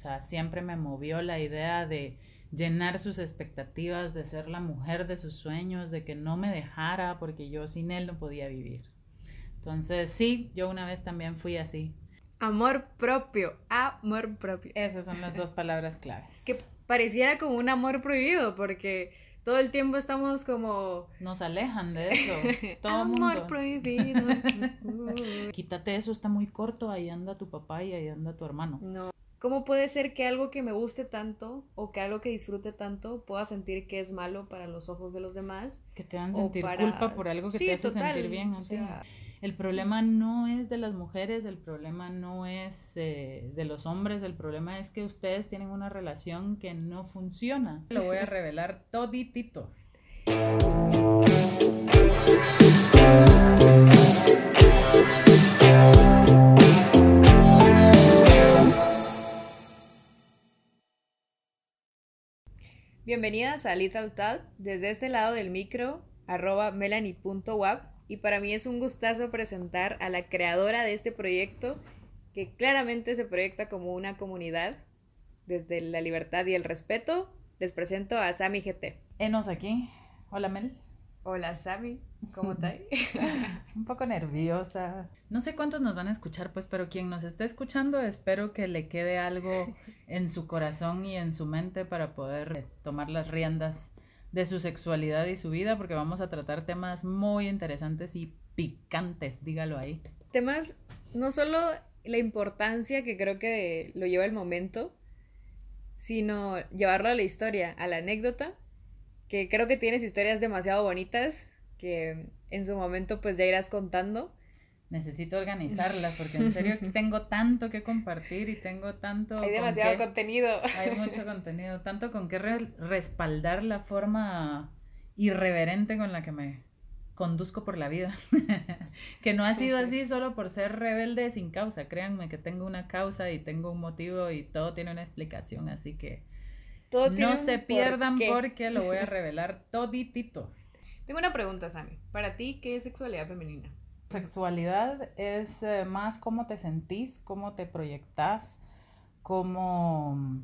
sea, siempre me movió la idea de llenar sus expectativas, de ser la mujer de sus sueños, de que no me dejara porque yo sin él no podía vivir. Entonces, sí, yo una vez también fui así. Amor propio, amor propio. Esas son las dos palabras claves. Que pareciera como un amor prohibido porque todo el tiempo estamos como... Nos alejan de eso. Todo amor prohibido. Quítate eso, está muy corto, ahí anda tu papá y ahí anda tu hermano. No. ¿Cómo puede ser que algo que me guste tanto o que algo que disfrute tanto pueda sentir que es malo para los ojos de los demás? Que te dan sentir culpa por algo que te hace sentir bien. O sea, el problema no es de las mujeres, el problema no es eh, de los hombres, el problema es que ustedes tienen una relación que no funciona. Lo voy a revelar toditito. Bienvenidas a Little Talk desde este lado del micro, arroba melanie.wap y para mí es un gustazo presentar a la creadora de este proyecto que claramente se proyecta como una comunidad desde la libertad y el respeto. Les presento a Sami GT. Enos aquí. Hola Mel. Hola Sami, ¿cómo estás? un poco nerviosa. No sé cuántos nos van a escuchar, pues, pero quien nos esté escuchando, espero que le quede algo en su corazón y en su mente para poder tomar las riendas de su sexualidad y su vida, porque vamos a tratar temas muy interesantes y picantes, dígalo ahí. Temas, no solo la importancia que creo que lo lleva el momento, sino llevarlo a la historia, a la anécdota, que creo que tienes historias demasiado bonitas que en su momento pues ya irás contando necesito organizarlas porque en serio tengo tanto que compartir y tengo tanto... Hay demasiado contenido. Hay mucho contenido, tanto con que respaldar la forma irreverente con la que me conduzco por la vida. que no ha sido así solo por ser rebelde sin causa. Créanme que tengo una causa y tengo un motivo y todo tiene una explicación, así que no se pierdan porque lo voy a revelar toditito. Tengo una pregunta, Sammy. Para ti, ¿qué es sexualidad femenina? Sexualidad es eh, más cómo te sentís, cómo te proyectas, cómo,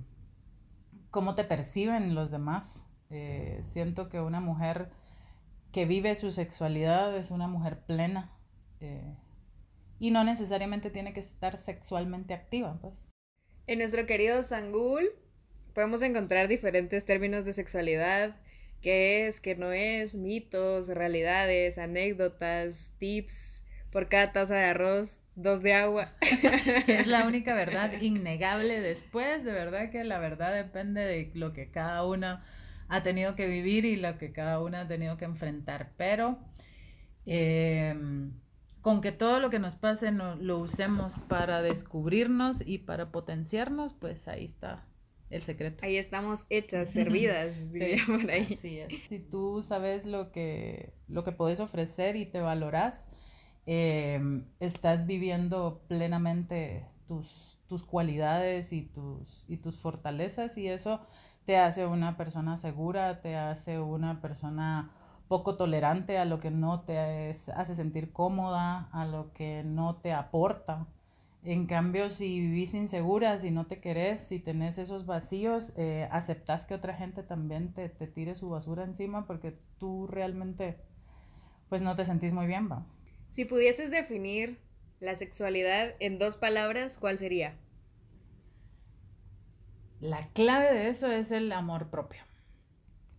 cómo te perciben los demás. Eh, siento que una mujer que vive su sexualidad es una mujer plena eh, y no necesariamente tiene que estar sexualmente activa. Pues. En nuestro querido Sangul podemos encontrar diferentes términos de sexualidad qué es, qué no es, mitos, realidades, anécdotas, tips. Por cada taza de arroz, dos de agua. que es la única verdad innegable después, de verdad que la verdad depende de lo que cada una ha tenido que vivir y lo que cada una ha tenido que enfrentar. Pero em, con que todo lo que nos pase lo usemos para descubrirnos y para potenciarnos, pues ahí está el secreto. Ahí estamos hechas, servidas, por ahí. Si tú sabes lo que, lo que puedes ofrecer y te valoras, em, estás viviendo plenamente tus, tus cualidades y tus, y tus fortalezas y eso te hace una persona segura, te hace una persona poco tolerante a lo que no te hace sentir cómoda, a lo que no te aporta. En cambio, si vivís insegura, si no te querés, si tenés esos vacíos, eh, aceptás que otra gente también te, te, tire su basura encima porque tú realmente pues no te sentís muy bien, va. Si pudieses definir la sexualidad en dos palabras, ¿cuál sería? La clave de eso es el amor propio.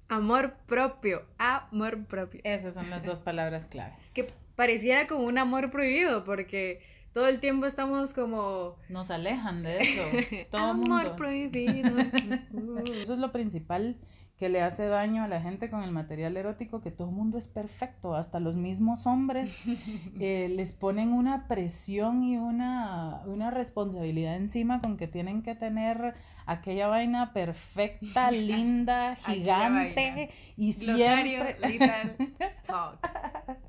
Amor propio, amor propio. Esas son las dos palabras claves. Que pareciera como un amor prohibido porque todo el tiempo estamos como... Nos alejan de eso. Todo Amor prohibido. eso es lo principal que le hace daño a la gente con el material erótico, que todo el mundo es perfecto, hasta los mismos hombres eh, les ponen una presión y una, una responsabilidad encima con que tienen que tener aquella vaina perfecta, linda, gigante y siempre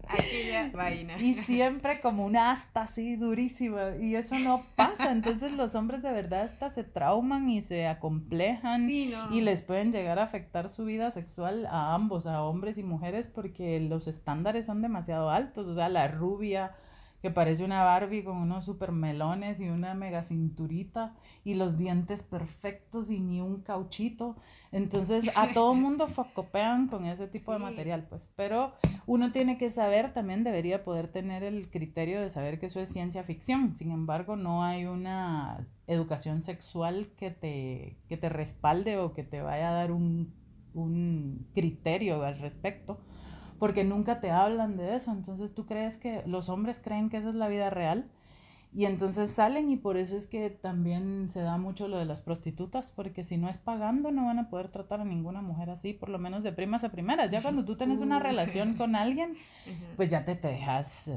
aquella vaina. Y siempre como una asta así durísima y eso no pasa, entonces los hombres de verdad hasta se trauman y se acomplejan y les pueden llegar a afectar su vida sexual a ambos, a hombres y mujeres porque los estándares son demasiado altos, o sea, la rubia que parece una Barbie con unos super melones y una mega cinturita y los dientes perfectos y ni un cauchito. Entonces a todo mundo focopean con ese tipo de material, pues. Pero uno tiene que saber, también debería poder tener el criterio de saber que eso es ciencia ficción. Sin embargo, no hay una educación sexual que te, que te respalde o que te vaya a dar un, un criterio al respecto porque nunca te hablan de eso. Entonces tú crees que los hombres creen que esa es la vida real y entonces salen y por eso es que también se da mucho lo de las prostitutas, porque si no es pagando no van a poder tratar a ninguna mujer así, por lo menos de primas a primeras. Ya cuando tú tienes una relación con alguien, pues ya te, te dejas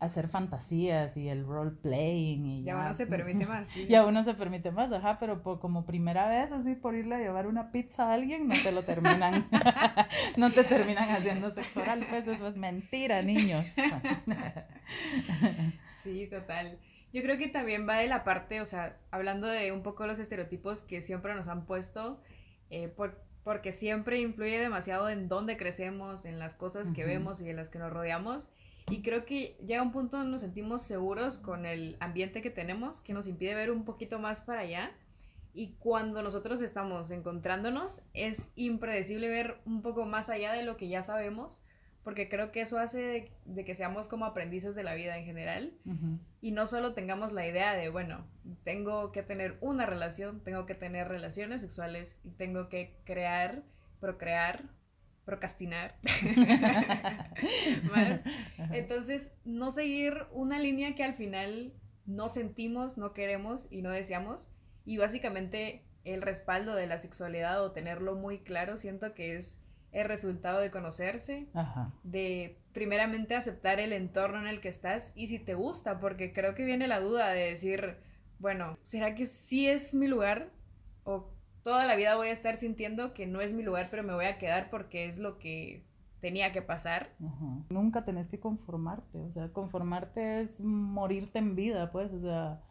hacer fantasías y el role playing y ya, uno se permite más ya uno se permite más ajá pero por como primera vez así por irle a llevar una pizza a alguien no te lo terminan no te terminan haciendo sexual pues eso es mentira niños. Sí total. Yo creo que también va de la parte o sea hablando de un poco los estereotipos que siempre nos han puesto eh, por, porque siempre influye demasiado en dónde crecemos en las cosas que vemos y en las que nos rodeamos y creo que llega un punto donde nos sentimos seguros con el ambiente que tenemos, que nos impide ver un poquito más para allá. Y cuando nosotros estamos encontrándonos, es impredecible ver un poco más allá de lo que ya sabemos, porque creo que eso hace de, que seamos como aprendices de la vida en general y no solo tengamos la idea de, bueno, tengo que tener una relación, tengo que tener relaciones sexuales y tengo que crear, procrear procrastinar más. Entonces, no seguir una línea que al final no sentimos, no queremos y no deseamos. Y básicamente el respaldo de la sexualidad o tenerlo muy claro, siento que es el resultado de conocerse, de primeramente aceptar el entorno en el que estás y si te gusta, porque creo que viene la duda de decir, bueno, ¿será que sí es mi lugar? ¿O toda la vida voy a estar sintiendo que no es mi lugar, pero me voy a quedar porque es lo que tenía que pasar. Nunca tenés que conformarte, o sea, conformarte es morirte en vida, pues, o sea,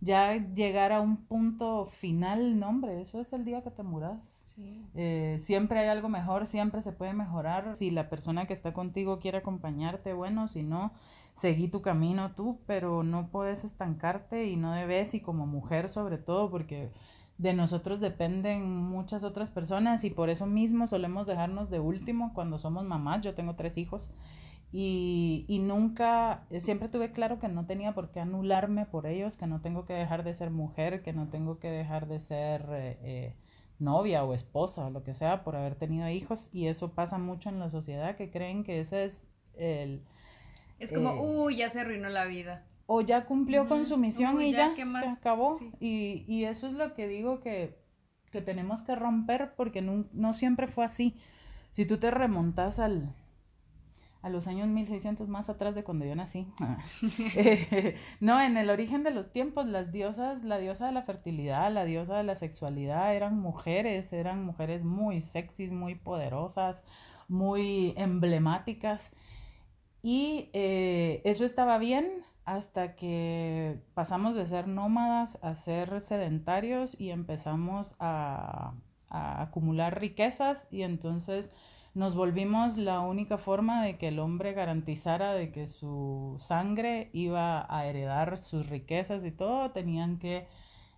ya llegar a un punto final, no, hombre, eso es el día que te muras. Eh, siempre hay algo mejor, siempre se puede mejorar. Si la persona que está contigo quiere acompañarte, bueno, si no, seguí tu camino tú, pero no puedes estancarte y no debes, y como mujer sobre todo, porque de nosotros dependen muchas otras personas y por eso mismo solemos dejarnos de último cuando somos mamás. Yo tengo tres hijos y, y, nunca, siempre tuve claro que no tenía por qué anularme por ellos, que no tengo que dejar de ser mujer, que no tengo que dejar de ser eh, eh, novia o esposa o lo que sea por haber tenido hijos y eso pasa mucho en la sociedad que creen que ese es el... Es como, eh, uy, ya se arruinó la vida o ya cumplió con su misión y ya, se acabó. Y, y, eso es lo que digo que, que tenemos que romper porque no, no, siempre fue así. Si tú te remontas al, a los años 1600 más atrás de cuando yo nací. Eh, no, en el origen de los tiempos, las diosas, la diosa de la fertilidad, la diosa de la sexualidad, eran mujeres, eran mujeres muy sexys, muy poderosas, muy emblemáticas. Y eh, eso estaba bien hasta que pasamos de ser nómadas a ser sedentarios y empezamos a, acumular riquezas y entonces nos volvimos la única forma de que el hombre garantizara de que su sangre iba a heredar sus riquezas y todo, tenían que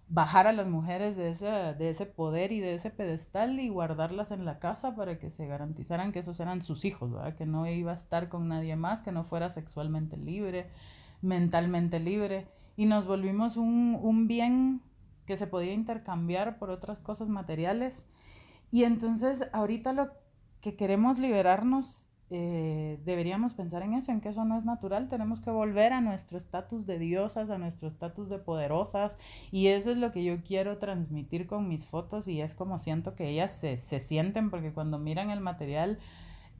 bajar a las mujeres de ese, de ese poder y de ese pedestal y guardarlas en la casa para que se garantizaran que esos eran sus hijos, que no iba a estar con nadie más, que no fuera sexualmente libre, mentalmente libre y nos volvimos un, un bien que se podía intercambiar por otras cosas materiales. Y entonces ahorita lo que queremos liberarnos, eh, deberíamos pensar en eso, en que eso no es natural, tenemos que volver a nuestro estatus de diosas, a nuestro estatus de poderosas, y eso es lo que yo quiero transmitir con mis fotos y es como siento que ellas se, se sienten, porque cuando miran el material,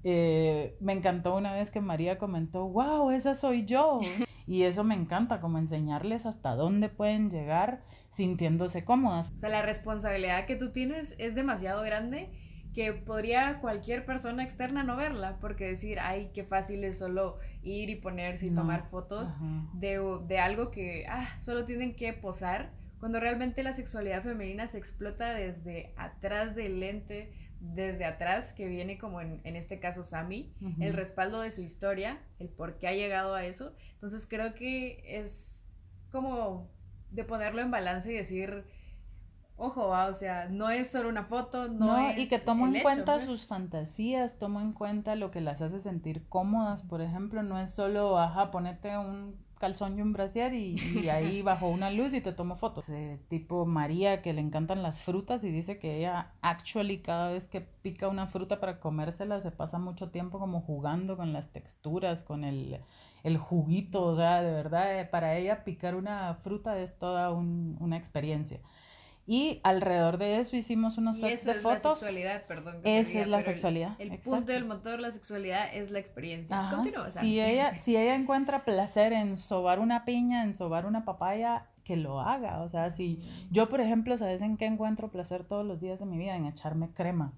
eh, me encantó una vez que María comentó, wow, esa soy yo. Y eso me encanta, como enseñarles hasta dónde pueden llegar sintiéndose cómodas. O sea, la responsabilidad que tú tienes es demasiado grande que podría cualquier persona externa no verla, porque decir, ay, qué fácil es solo ir y ponerse y tomar fotos de, de, algo que, ah, solo tienen que posar, cuando realmente la sexualidad femenina se explota desde atrás del lente, desde atrás, que viene como en, en este caso Sammy, el respaldo de su historia, el por qué ha llegado a eso. Entonces creo que es como de ponerlo en balance y decir, ojo, o sea, no es solo una foto, no, es Y que tomo en cuenta pues. sus fantasías, tomo en cuenta lo que las hace sentir cómodas, por ejemplo, no es solo, ajá, ponete un calzón y un brasier y, ahí bajo una luz y te tomo fotos. tipo María que le encantan las frutas y dice que ella actually cada vez que pica una fruta para comérsela se pasa mucho tiempo como jugando con las texturas, con el, el juguito, o sea, de verdad, eh, para ella picar una fruta es toda una experiencia. Y alrededor de eso hicimos unos sets de fotos. Esa es la sexualidad, perdón. Esa es la sexualidad. El, punto del motor de la sexualidad es la experiencia. Continúa. Si ella, si ella encuentra placer en sobar una piña, en sobar una papaya, que lo haga. O sea, si mm. yo, por ejemplo, ¿sabes en qué encuentro placer todos los días de mi vida? En echarme crema.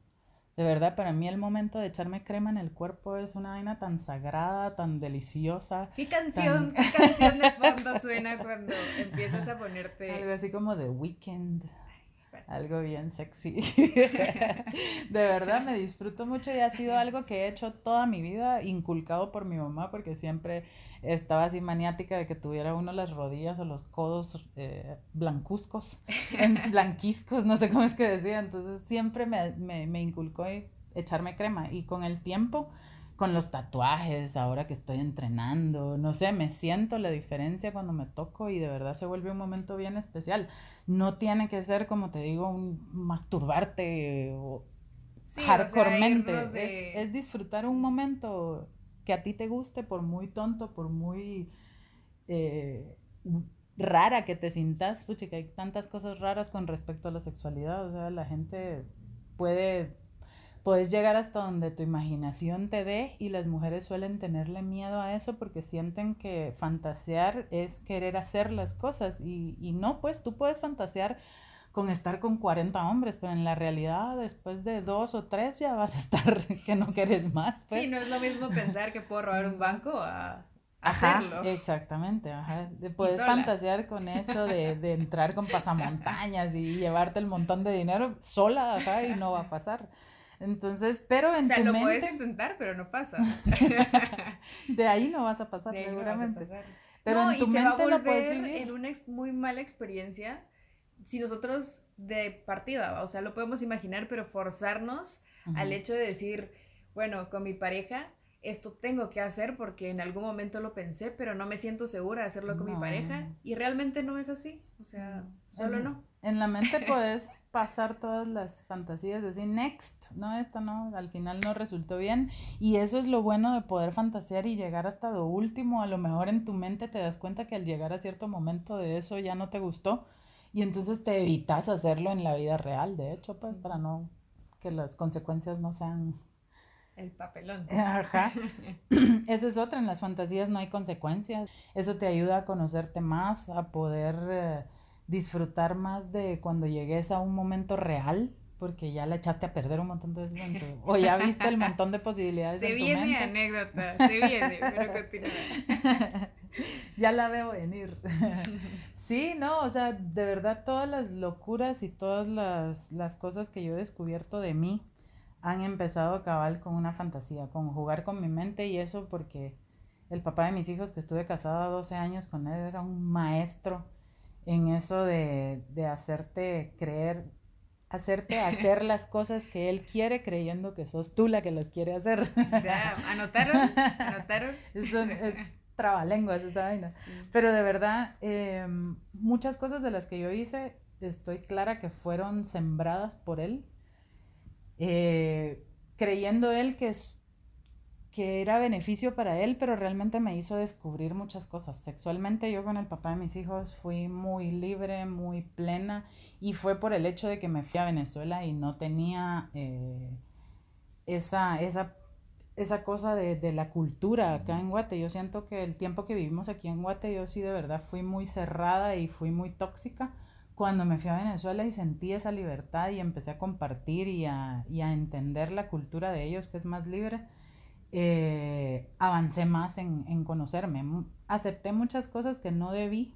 De verdad, para mí el momento de echarme crema en el cuerpo es una vaina tan sagrada, tan deliciosa. ¿Qué canción, ¿qué canción de fondo suena cuando empiezas a ponerte? Algo así como The Weeknd. Algo bien sexy. de verdad me disfruto mucho y ha sido algo que he hecho toda mi vida, inculcado por mi mamá, porque siempre estaba así maniática de que tuviera uno las rodillas o los codos eh, blancuzcos, blanquiscos, no sé cómo es que decía. Entonces siempre me, me, me inculcó echarme crema y con el tiempo con los tatuajes, ahora que estoy entrenando, no sé, me siento la diferencia cuando me toco y de verdad se vuelve un momento bien especial. No tiene que ser, como te digo, un masturbarte o sí, hardcoremente. es, disfrutar un momento que a ti te guste, por muy tonto, por muy eh, rara que te sintas, pucha, que hay tantas cosas raras con respecto a la sexualidad, o sea, la gente puede puedes llegar hasta donde tu imaginación te dé y las mujeres suelen tenerle miedo a eso porque sienten que fantasear es querer hacer las cosas y, y no, pues tú puedes fantasear con estar con 40 hombres, pero en la realidad después de dos o tres ya vas a estar que no quieres más. Pues. Sí, no es lo mismo pensar que puedo robar un banco a hacerlo. Exactamente, ajá. Puedes fantasear con eso de, de, entrar con pasamontañas y llevarte el montón de dinero sola, ajá, y no va a pasar. Entonces, pero en o sea, lo puedes intentar, pero no pasa. de ahí no vas a pasar, seguramente. Pero en tu mente lo puedes vivir. en una muy mala experiencia si nosotros de partida, o sea, lo podemos imaginar, pero forzarnos al hecho de decir, bueno, con mi pareja esto tengo que hacer porque en algún momento lo pensé, pero no me siento segura de hacerlo con mi pareja y realmente no es así, o sea, solo no. En la mente puedes pasar todas las fantasías, decir, next, no, esta no, al final no resultó bien y eso es lo bueno de poder fantasear y llegar hasta lo último, a lo mejor en tu mente te das cuenta que al llegar a cierto momento de eso ya no te gustó y entonces te evitas hacerlo en la vida real, de hecho, pues para no que las consecuencias no sean el papelón. Ajá. Eso es otra, en las fantasías no hay consecuencias. Eso te ayuda a conocerte más, a poder eh, disfrutar más de cuando llegues a un momento real, porque ya la echaste a perder un montón de veces o ya viste el montón de posibilidades. Se en viene tu mente. anécdota, se viene, pero continúa. ya la veo venir. sí, no, o sea, de verdad todas las locuras y todas las, las cosas que yo he descubierto de mí, han empezado a cabal con una fantasía, con jugar con mi mente y eso porque el papá de mis hijos, que estuve casada 12 años con él, era un maestro en eso de, de hacerte creer, hacerte hacer las cosas que él quiere creyendo que sos tú la que las quiere hacer. Ya, ¿anotaron? ¿Anotaron? Eso es trabalenguas esa vaina. Pero de verdad, em, muchas cosas de las que yo hice, estoy clara que fueron sembradas por él eh, creyendo él que, es, que era beneficio para él, pero realmente me hizo descubrir muchas cosas. Sexualmente yo con el papá de mis hijos fui muy libre, muy plena, y fue por el hecho de que me fui a Venezuela y no tenía eh, esa, esa, esa cosa de, de, la cultura acá en Guate. Yo siento que el tiempo que vivimos aquí en Guate, yo sí de verdad fui muy cerrada y fui muy tóxica cuando me fui a Venezuela y sentí esa libertad y empecé a compartir y a, entender la cultura de ellos, que es más libre, eh, avancé más en, conocerme. Acepté muchas cosas que no debí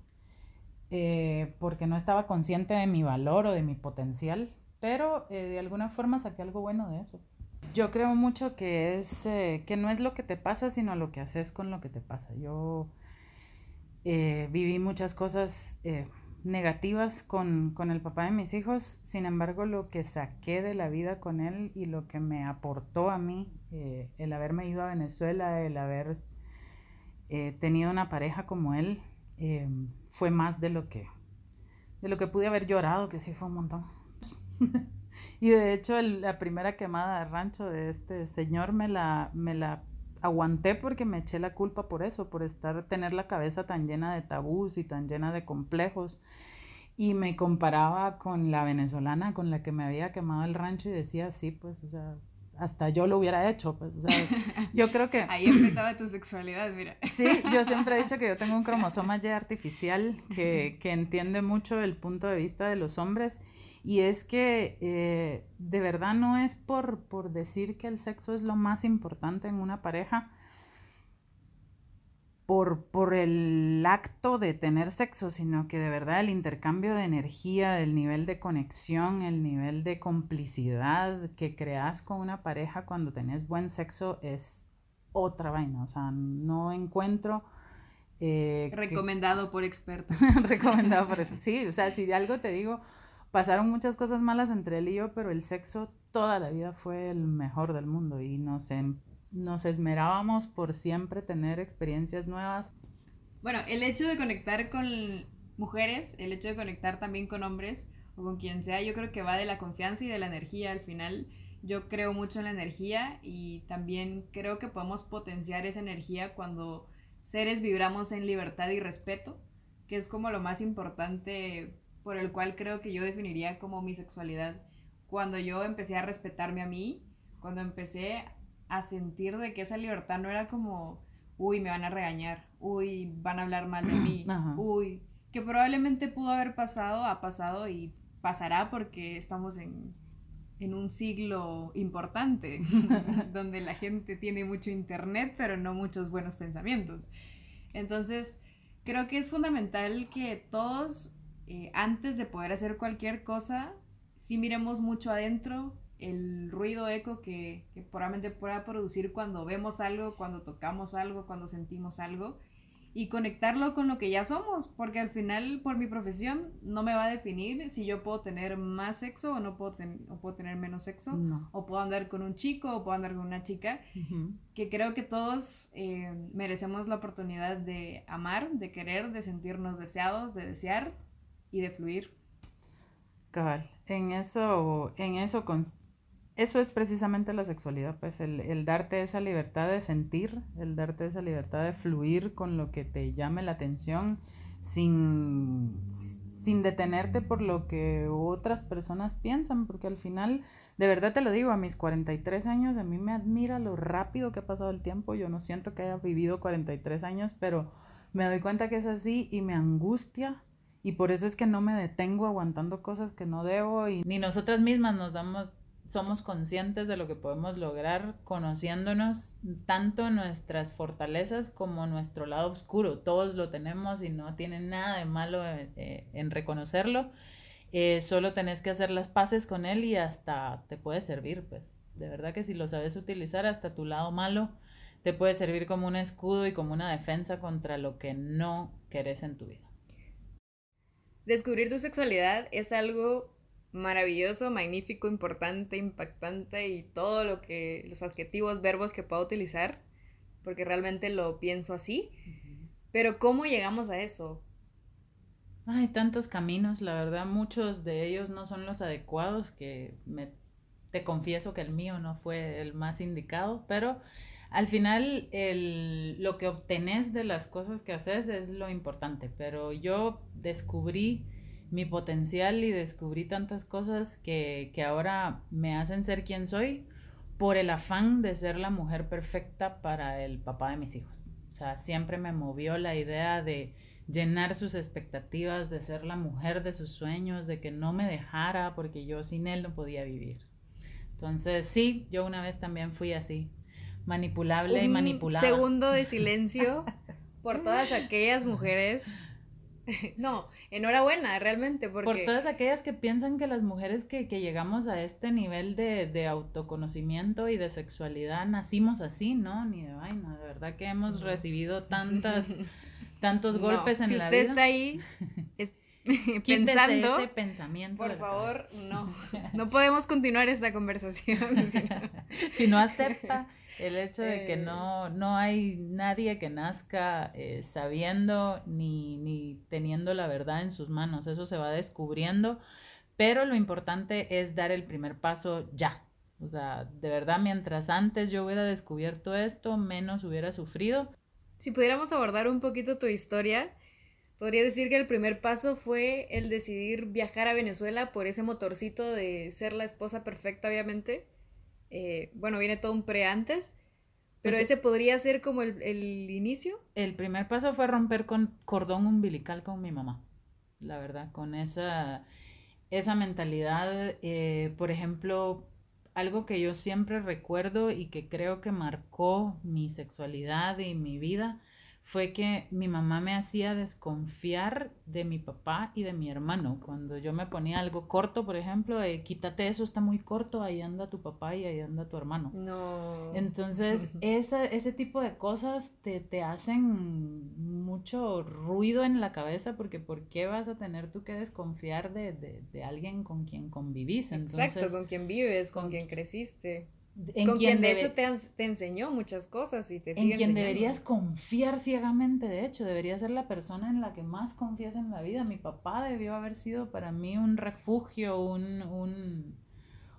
eh, porque no estaba consciente de mi valor o de mi potencial, pero eh, de alguna forma saqué algo bueno de eso. Yo creo mucho que es eh, que no es lo que te pasa, sino lo que haces con lo que te pasa. Yo eh, viví muchas cosas negativas con, con, el papá de mis hijos, sin embargo lo que saqué de la vida con él y lo que me aportó a mí, el haberme ido a Venezuela, el haber tenido una pareja como él, fue más de lo que de lo que pude haber llorado, que sí fue un montón. y de hecho la primera quemada de rancho de este señor me la, me la aguanté porque me eché la culpa por eso, por estar, tener la cabeza tan llena de tabús y tan llena de complejos. Y me comparaba con la venezolana con la que me había quemado el rancho y decía, sí, pues, o sea, hasta yo lo hubiera hecho, pues, o sea, yo creo que... Ahí empezaba tu sexualidad, mira. Sí, yo siempre he dicho que yo tengo un cromosoma Y artificial que, que entiende mucho el punto de vista de los hombres y es que eh, de verdad no es por, por decir que el sexo es lo más importante en una pareja, por, por, el acto de tener sexo, sino que de verdad el intercambio de energía, el nivel de conexión, el nivel de complicidad que creas con una pareja cuando tenés buen sexo es otra vaina. O sea, no encuentro... Eh, Recomendado por expertos. Recomendado por... Sí, o sea, si de algo te digo, pasaron muchas cosas malas entre él y yo, pero el sexo toda la vida fue el mejor del mundo y nos, nos esmerábamos por siempre tener experiencias nuevas. Bueno, el hecho de conectar con mujeres, el hecho de conectar también con hombres o con quien sea, yo creo que va de la confianza y de la energía. Al final, yo creo mucho en la energía y también creo que podemos potenciar esa energía cuando seres vibramos en libertad y respeto, que es como lo más importante por el cual creo que yo definiría como mi sexualidad. Cuando yo empecé a respetarme a mí, cuando empecé a sentir de que esa libertad no era como, uy, me van a regañar, uy, van a hablar mal de mí, uy, que probablemente pudo haber pasado, ha pasado y pasará porque estamos en, en un siglo importante, donde la gente tiene mucho internet, pero no muchos buenos pensamientos. Entonces, creo que es fundamental que todos eh, antes de poder hacer cualquier cosa, si miremos mucho adentro el ruido eco que, que probablemente pueda producir cuando vemos algo, cuando tocamos algo, cuando sentimos algo y conectarlo con lo que ya somos, porque al final por mi profesión no me va a definir si yo puedo tener más sexo o no puedo, o puedo tener menos sexo, o puedo andar con un chico o puedo andar con una chica, que creo que todos eh, merecemos la oportunidad de amar, de querer, de sentirnos deseados, de desear y de fluir. Cabal, en eso, en eso, eso es precisamente la sexualidad, pues el, darte esa libertad de sentir, el darte esa libertad de fluir con lo que te llame la atención sin, sin detenerte por lo que otras personas piensan, porque al final, de verdad te lo digo, a mis 43 años, a mí me admira lo rápido que ha pasado el tiempo, yo no siento que haya vivido 43 años, pero me doy cuenta que es así y me angustia y por eso es que no me detengo aguantando cosas que no debo y ni nosotras mismas nos damos somos conscientes de lo que podemos lograr conociéndonos tanto nuestras fortalezas como nuestro lado oscuro. Todos lo tenemos y no tiene nada de malo eh, eh, en reconocerlo. Eh, solo tenés que hacer las paces con él y hasta te puede servir, pues. De verdad que si lo sabes utilizar, hasta tu lado malo te puede servir como un escudo y como una defensa contra lo que no querés en tu vida. Descubrir tu sexualidad es algo maravilloso, magnífico, importante, impactante y todo lo que los adjetivos, verbos que puedo utilizar, porque realmente lo pienso así. Pero ¿cómo llegamos a eso? Hay tantos caminos, la verdad, muchos de ellos no son los adecuados, que me, te confieso que el mío no fue el más indicado, pero al final el, lo que obtenés de las cosas que haces es lo importante, pero yo descubrí mi potencial y descubrí tantas cosas que, que ahora me hacen ser quien soy por el afán de ser la mujer perfecta para el papá de mis hijos. O sea, siempre me movió la idea de llenar sus expectativas, de ser la mujer de sus sueños, de que no me dejara porque yo sin él no podía vivir. Entonces, sí, yo una vez también fui así, manipulable y manipulada. Segundo de silencio por todas aquellas mujeres no, enhorabuena, realmente, porque... Por todas aquellas que piensan que las mujeres que, llegamos a este nivel de, autoconocimiento y de sexualidad nacimos así, ¿no? Ni de vaina, de verdad que hemos recibido tantas, tantos golpes en la vida. Si usted está ahí pensando... ese pensamiento. Por favor, no, no podemos continuar esta conversación. si no acepta el hecho de que no, eh. no hay nadie que nazca eh, sabiendo ni, ni teniendo la verdad en sus manos. Eso se va descubriendo, pero lo importante es dar el primer paso ya. O sea, de verdad, mientras antes yo hubiera descubierto esto, menos hubiera sufrido. Si pudiéramos abordar un poquito tu historia, podría decir que el primer paso fue el decidir viajar a Venezuela por ese motorcito de ser la esposa perfecta, obviamente. Eh, bueno, viene todo un pre antes, pero pues ese podría ser como el, inicio. El primer paso fue romper con cordón umbilical con mi mamá, la verdad, con esa, esa mentalidad, eh, por ejemplo, algo que yo siempre recuerdo y que creo que marcó mi sexualidad y mi vida fue que mi mamá me hacía desconfiar de mi papá y de mi hermano. Cuando yo me ponía algo corto, por ejemplo, eh, quítate eso, está muy corto, ahí anda tu papá y ahí anda tu hermano. No. Entonces, esa, ese tipo de cosas te, te, hacen mucho ruido en la cabeza porque ¿por qué vas a tener tú que desconfiar de, de, de alguien con quien convivís? Exacto, con quien vives, con quien creciste con quien, de hecho te, te, enseñó muchas cosas y te sigue En quien deberías confiar ciegamente, de hecho, debería ser la persona en la que más confías en la vida. Mi papá debió haber sido para mí un refugio, un, un,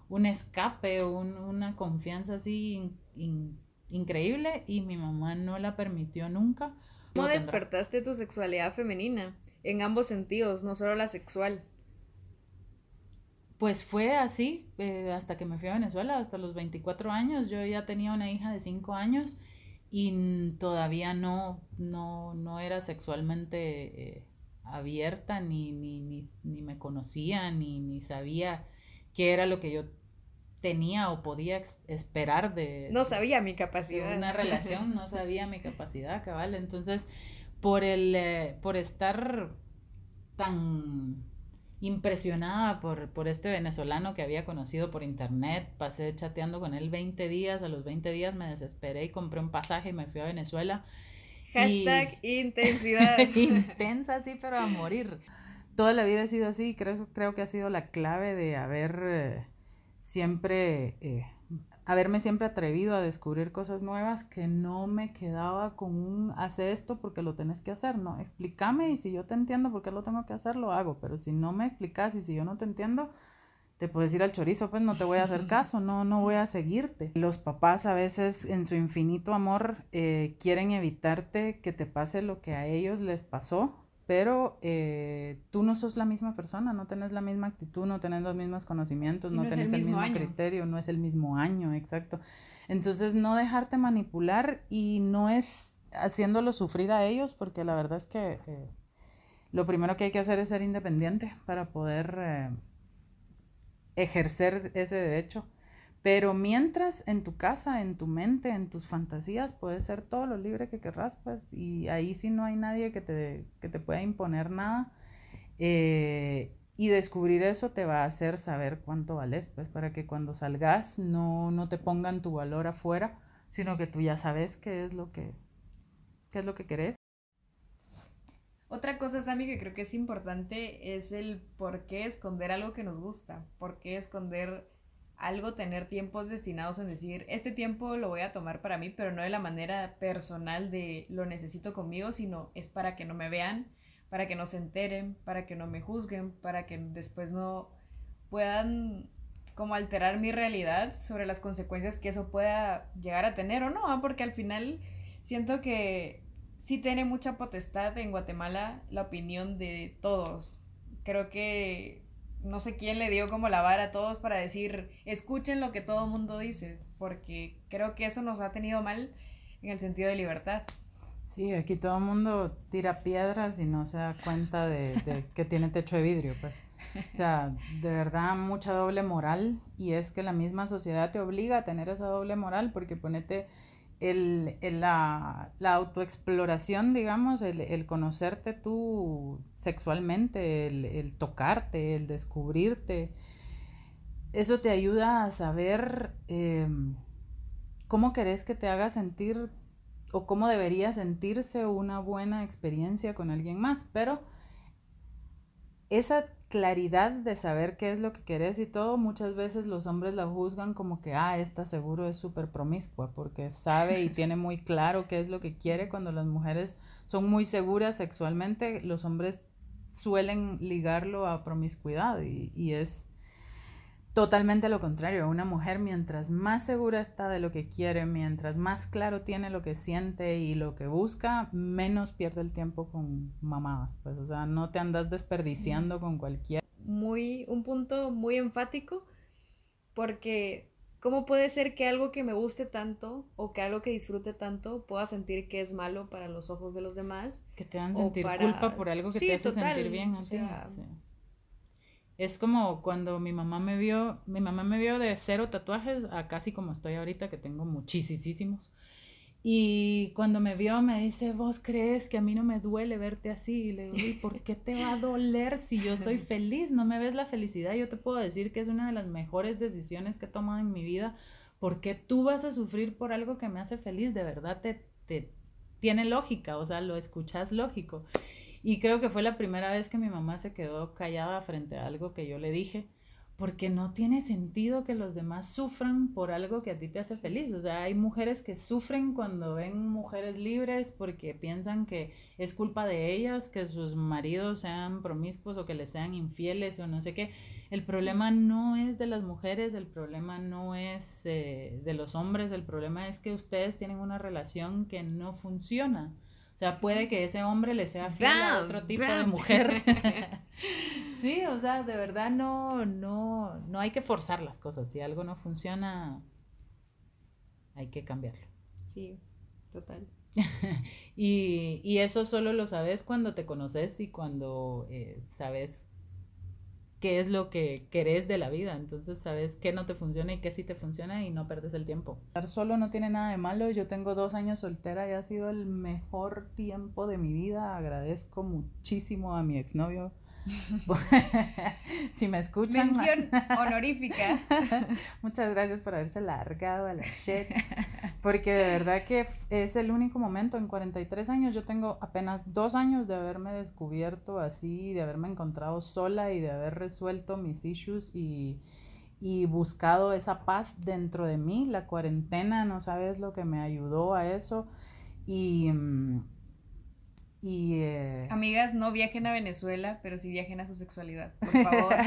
un escape, un, una confianza así increíble y mi mamá no la permitió nunca. ¿Cómo despertaste tu sexualidad femenina? En ambos sentidos, no solo la sexual. Pues fue así eh, hasta que me fui a Venezuela, hasta los 24 años. Yo ya tenía una hija de 5 años y todavía no, no, no era sexualmente eh, abierta, ni, ni, ni, ni, me conocía, ni, ni sabía qué era lo que yo tenía o podía esperar de... No sabía mi capacidad. De una relación, no sabía mi capacidad, cabal. Entonces, por, el, eh, por estar tan impresionada por, por este venezolano que había conocido por internet. Pasé chateando con él 20 días. A los 20 días me desesperé y compré un pasaje y me fui a Venezuela. Hashtag intensidad. Intensa, sí, pero a morir. Toda la vida he sido así. Creo, creo que ha sido la clave de haber eh, siempre eh, haberme siempre atrevido a descubrir cosas nuevas que no me quedaba con un hace esto porque lo tenés que hacer, no, explícame y si yo te entiendo por qué lo tengo que hacer, lo hago, pero si no me explicas y si yo no te entiendo, te puedes ir al chorizo, pues no te voy a hacer caso, no, no voy a seguirte. Los papás a veces en su infinito amor eh, quieren evitarte que te pase lo que a ellos les pasó pero eh, tú no sos la misma persona, no tenés la misma actitud, no tenés los mismos conocimientos, no, tenés el mismo, criterio, no es el mismo año, exacto. Entonces, no dejarte manipular y no es haciéndolo sufrir a ellos, porque la verdad es que eh, lo primero que hay que hacer es ser independiente para poder eh, ejercer ese derecho. Pero mientras en tu casa, en tu mente, en tus fantasías, puedes ser todo lo libre que querrás, pues, y ahí sí no hay nadie que te, que te pueda imponer nada. Eh, y descubrir eso te va a hacer saber cuánto vales, pues, para que cuando salgas no, no te pongan tu valor afuera, sino que tú ya sabes qué es lo que, qué es lo que querés. Otra cosa, Sammy, que creo que es importante es el por qué esconder algo que nos gusta, por qué esconder algo tener tiempos destinados en decir, este tiempo lo voy a tomar para mí, pero no de la manera personal de lo necesito conmigo, sino es para que no me vean, para que no se enteren, para que no me juzguen, para que después no puedan como alterar mi realidad sobre las consecuencias que eso pueda llegar a tener o no, ¿ah? porque al final siento que sí tiene mucha potestad en Guatemala la opinión de todos. Creo que no sé quién le dio como la vara a todos para decir, escuchen lo que todo mundo dice, porque creo que eso nos ha tenido mal en el sentido de libertad. Sí, aquí todo el mundo tira piedras y no se da cuenta de, que tiene techo de vidrio, pues. O sea, de verdad mucha doble moral y es que la misma sociedad te obliga a tener esa doble moral porque ponete el, la, la, autoexploración, digamos, el, conocerte tú sexualmente, el, tocarte, el descubrirte, eso te ayuda a saber em, cómo querés que te haga sentir o cómo debería sentirse una buena experiencia con alguien más, pero esa claridad de saber qué es lo que querés y todo, muchas veces los hombres la juzgan como que, ah, esta seguro es súper promiscua, porque sabe y tiene muy claro qué es lo que quiere. Cuando las mujeres son muy seguras sexualmente, los hombres suelen ligarlo a promiscuidad y, y es Totalmente lo contrario, una mujer mientras más segura está de lo que quiere, mientras más claro tiene lo que siente y lo que busca, menos pierde el tiempo con mamadas, pues, o sea, no te andas desperdiciando con cualquier... Muy, un punto muy enfático, porque ¿cómo puede ser que algo que me guste tanto o que algo que disfrute tanto pueda sentir que es malo para los ojos de los demás? Que te dan sentir culpa por algo que te hace sentir bien. O sea, es como cuando mi mamá me vio, mi mamá me vio de cero tatuajes a casi como estoy ahorita, que tengo muchísimos. Y cuando me vio me dice, vos crees que a mí no me duele verte así. Y le digo, ¿y por qué te va a doler si yo soy feliz? No me ves la felicidad. Yo te puedo decir que es una de las mejores decisiones que he tomado en mi vida. ¿Por qué tú vas a sufrir por algo que me hace feliz? De verdad te, te tiene lógica, o sea, lo escuchas lógico. Y creo que fue la primera vez que mi mamá se quedó callada frente a algo que yo le dije, porque no tiene sentido que los demás sufran por algo que a ti te hace feliz. O sea, hay mujeres que sufren cuando ven mujeres libres porque piensan que es culpa de ellas que sus maridos sean promiscuos o que les sean infieles o no sé qué. El problema no es de las mujeres, el problema no es eh, de los hombres, el problema es que ustedes tienen una relación que no funciona. O sea, puede que ese hombre le sea fiel a otro tipo de mujer. sí, o sea, de verdad no, no, no hay que forzar las cosas. Si algo no funciona, hay que cambiarlo. Sí, total. y, y, eso solo lo sabes cuando te conoces y cuando eh, sabes qué es lo que querés de la vida. Entonces sabes qué no te funciona y qué sí te funciona y no perdes el tiempo. Estar solo no tiene nada de malo. Yo tengo dos años soltera y ha sido el mejor tiempo de mi vida. Agradezco muchísimo a mi exnovio si me escuchan. Mención honorífica. Muchas gracias por haberse largado a la shit. Porque de verdad que es el único momento en 43 años. Yo tengo apenas dos años de haberme descubierto así, de haberme encontrado sola y de haber resuelto mis issues y, y buscado esa paz dentro de mí. La cuarentena, no sabes lo que me ayudó a eso. Y mm, y, eh, Amigas, no viajen a Venezuela, pero sí viajen a su sexualidad, por favor.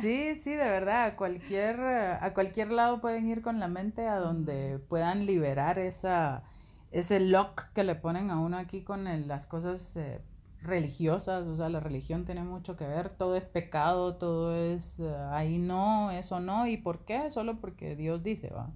sí, sí, de verdad, a cualquier, a cualquier lado pueden ir con la mente a donde puedan liberar esa, ese lock que le ponen a uno aquí con las cosas eh, religiosas, o sea, la religión tiene mucho que ver, todo es pecado, todo es eh, ahí no, eso no, ¿y por qué? Solo porque Dios dice, va.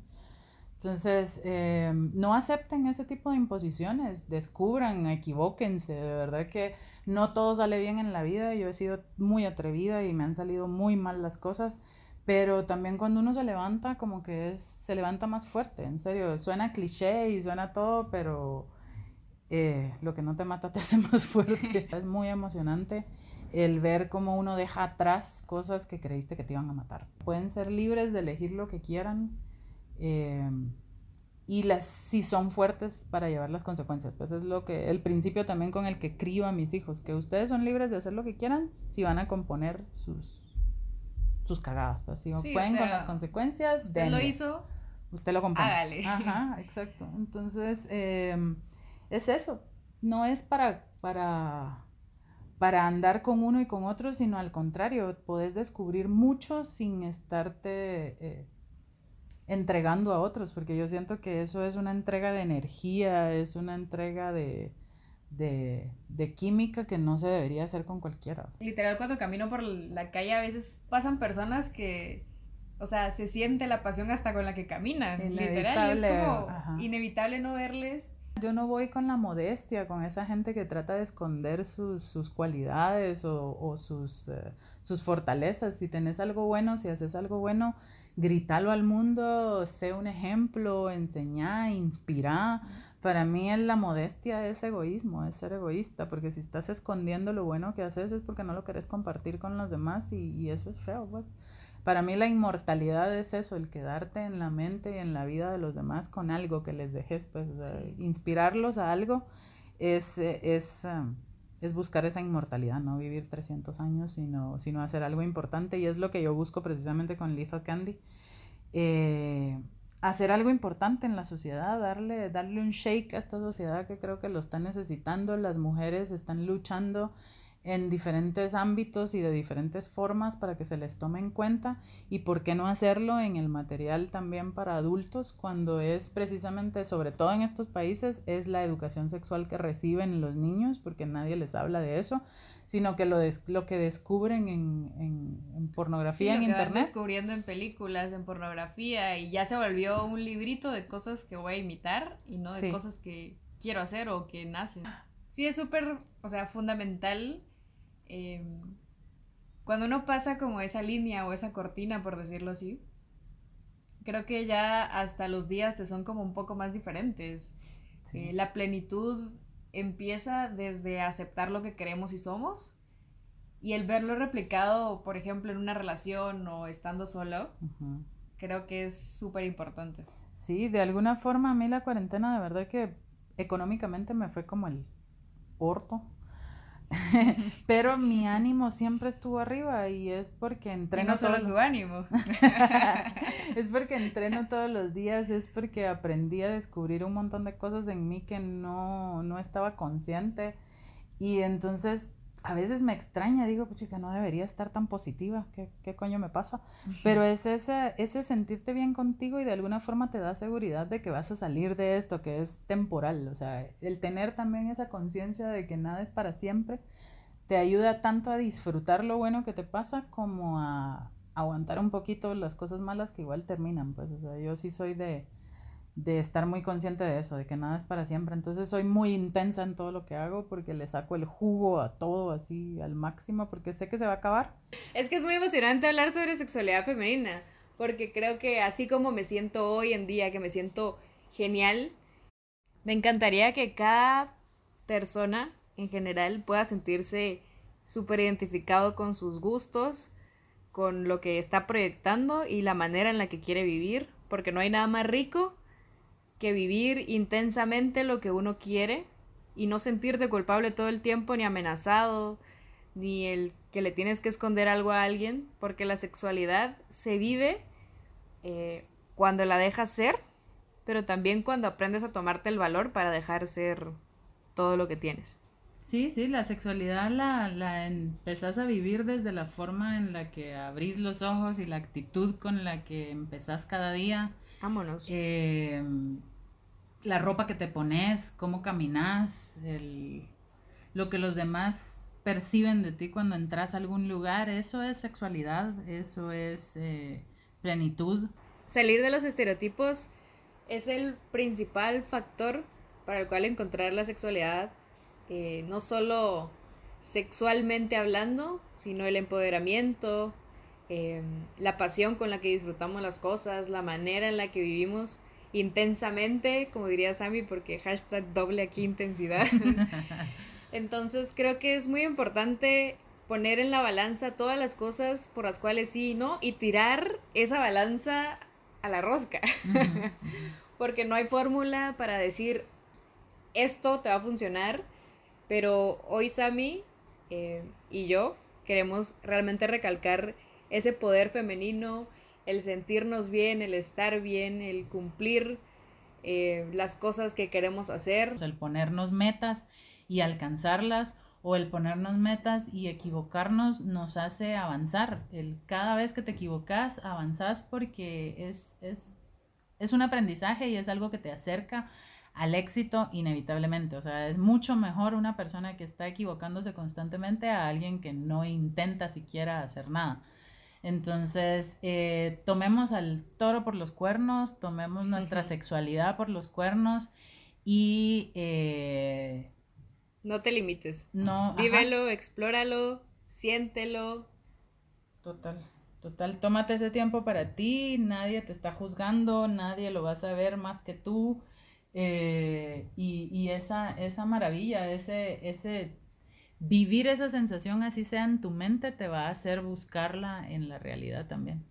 Entonces, eh, no acepten ese tipo de imposiciones, descubran, equivóquense, de verdad que no todo sale bien en la vida, yo he sido muy atrevida y me han salido muy mal las cosas, pero también cuando uno se levanta, como que es, se levanta más fuerte, en serio, suena cliché y suena todo, pero eh, lo que no te mata te hace más fuerte. es muy emocionante el ver cómo uno deja atrás cosas que creíste que te iban a matar. Pueden ser libres de elegir lo que quieran eh, y las si son fuertes para llevar las consecuencias. Pues es lo que el principio también con el que crío a mis hijos, que ustedes son libres de hacer lo que quieran si van a componer sus sus cagadas, pues si pueden con las consecuencias, usted lo hizo, usted lo compone. Hágale. Ajá, exacto. Entonces, em, es eso. No es para para para andar con uno y con otro, sino al contrario, podés descubrir mucho sin estarte eh, entregando a otros, porque yo siento que eso es una entrega de energía, es una entrega de, de, de, química que no se debería hacer con cualquiera. Literal, cuando camino por la calle a veces pasan personas que, o sea, se siente la pasión hasta con la que caminan. Literal, es como inevitable no verles Yo no voy con la modestia, con esa gente que trata de esconder sus, cualidades o, sus, eh, sus fortalezas. Si tenés algo bueno, si haces algo bueno, grítalo al mundo, sé un ejemplo, enseñá, inspirá. Para mí la modestia es egoísmo, es ser egoísta, porque si estás escondiendo lo bueno que haces es porque no lo querés compartir con los demás y, y eso es feo, pues. Para mí la inmortalidad es eso, el quedarte en la mente y en la vida de los demás con algo que les dejes, pues inspirarlos a algo es, es, es, buscar esa inmortalidad, no vivir 300 años, sino, sino hacer algo importante y es lo que yo busco precisamente con Lethal Candy. Eh, hacer algo importante en la sociedad, darle, darle un shake a esta sociedad que creo que lo está necesitando, las mujeres están luchando en diferentes ámbitos y de diferentes formas para que se les tome en cuenta y por qué no hacerlo en el material también para adultos cuando es precisamente, sobre todo en estos países, es la educación sexual que reciben los niños porque nadie les habla de eso, sino que lo, lo que descubren en, en, pornografía, en internet. descubriendo en películas, en pornografía y ya se volvió un librito de cosas que voy a imitar y no de cosas que quiero hacer o que nacen. Sí, es súper, o sea, fundamental Em, cuando uno pasa como esa línea o esa cortina, por decirlo así, creo que ya hasta los días te son como un poco más diferentes. Eh, la plenitud empieza desde aceptar lo que queremos y somos y el verlo replicado, por ejemplo, en una relación o estando solo, creo que es súper importante. Sí, de alguna forma a mí la cuarentena de verdad que económicamente me fue como el porto pero mi ánimo siempre estuvo arriba y es porque entreno. Y no solo tu ánimo. es porque entreno todos los días, es porque aprendí a descubrir un montón de cosas en mí que no, no estaba consciente. Y entonces a veces me extraña, digo, pues chica, no debería estar tan positiva, ¿qué, qué coño me pasa? Pero es ese, ese sentirte bien contigo y de alguna forma te da seguridad de que vas a salir de esto, que es temporal, o sea, el tener también esa conciencia de que nada es para siempre, te ayuda tanto a disfrutar lo bueno que te pasa como a aguantar un poquito las cosas malas que igual terminan, pues, o sea, yo sí soy de de estar muy consciente de eso, de que nada es para siempre. Entonces soy muy intensa en todo lo que hago porque le saco el jugo a todo así al máximo porque sé que se va a acabar. Es que es muy emocionante hablar sobre sexualidad femenina porque creo que así como me siento hoy en día, que me siento genial, me encantaría que cada persona en general pueda sentirse súper identificado con sus gustos, con lo que está proyectando y la manera en la que quiere vivir, porque no hay nada más rico que vivir intensamente lo que uno quiere y no sentirte culpable todo el tiempo, ni amenazado, ni el que le tienes que esconder algo a alguien, porque la sexualidad se vive eh, cuando la dejas ser, pero también cuando aprendes a tomarte el valor para dejar ser todo lo que tienes. Sí, sí, la sexualidad la, la empezás a vivir desde la forma en la que abrís los ojos y la actitud con la que empezás cada día Vámonos. Em, la ropa que te pones, cómo caminas, lo que los demás perciben de ti cuando entras a algún lugar, eso es sexualidad, eso es eh, plenitud. Salir de los estereotipos es el principal factor para el cual encontrar la sexualidad, eh, no solo sexualmente hablando, sino el empoderamiento, Em, la pasión con la que disfrutamos las cosas, la manera en la que vivimos intensamente, como diría Sammy, porque hashtag doble aquí intensidad. Entonces creo que es muy importante poner en la balanza todas las cosas por las cuales sí y no y tirar esa balanza a la rosca. porque no hay fórmula para decir esto te va a funcionar, pero hoy Sammy eh, y yo queremos realmente recalcar ese poder femenino, el sentirnos bien, el estar bien, el cumplir eh, las cosas que queremos hacer. El ponernos metas y alcanzarlas o el ponernos metas y equivocarnos nos hace avanzar. El, cada vez que te equivocas, avanzas porque es, es, es un aprendizaje y es algo que te acerca al éxito inevitablemente. O sea, es mucho mejor una persona que está equivocándose constantemente a alguien que no intenta siquiera hacer nada. Entonces, eh, tomemos al toro por los cuernos, tomemos nuestra sexualidad por los cuernos Y eh, no te limites. No. Vívelo, explóralo, siéntelo. Total, total. Tómate ese tiempo para ti, nadie te está juzgando, nadie lo va a saber más que tú. Eh, y, y esa, esa maravilla, ese, ese vivir esa sensación así sea en tu mente te va a hacer buscarla en la realidad también.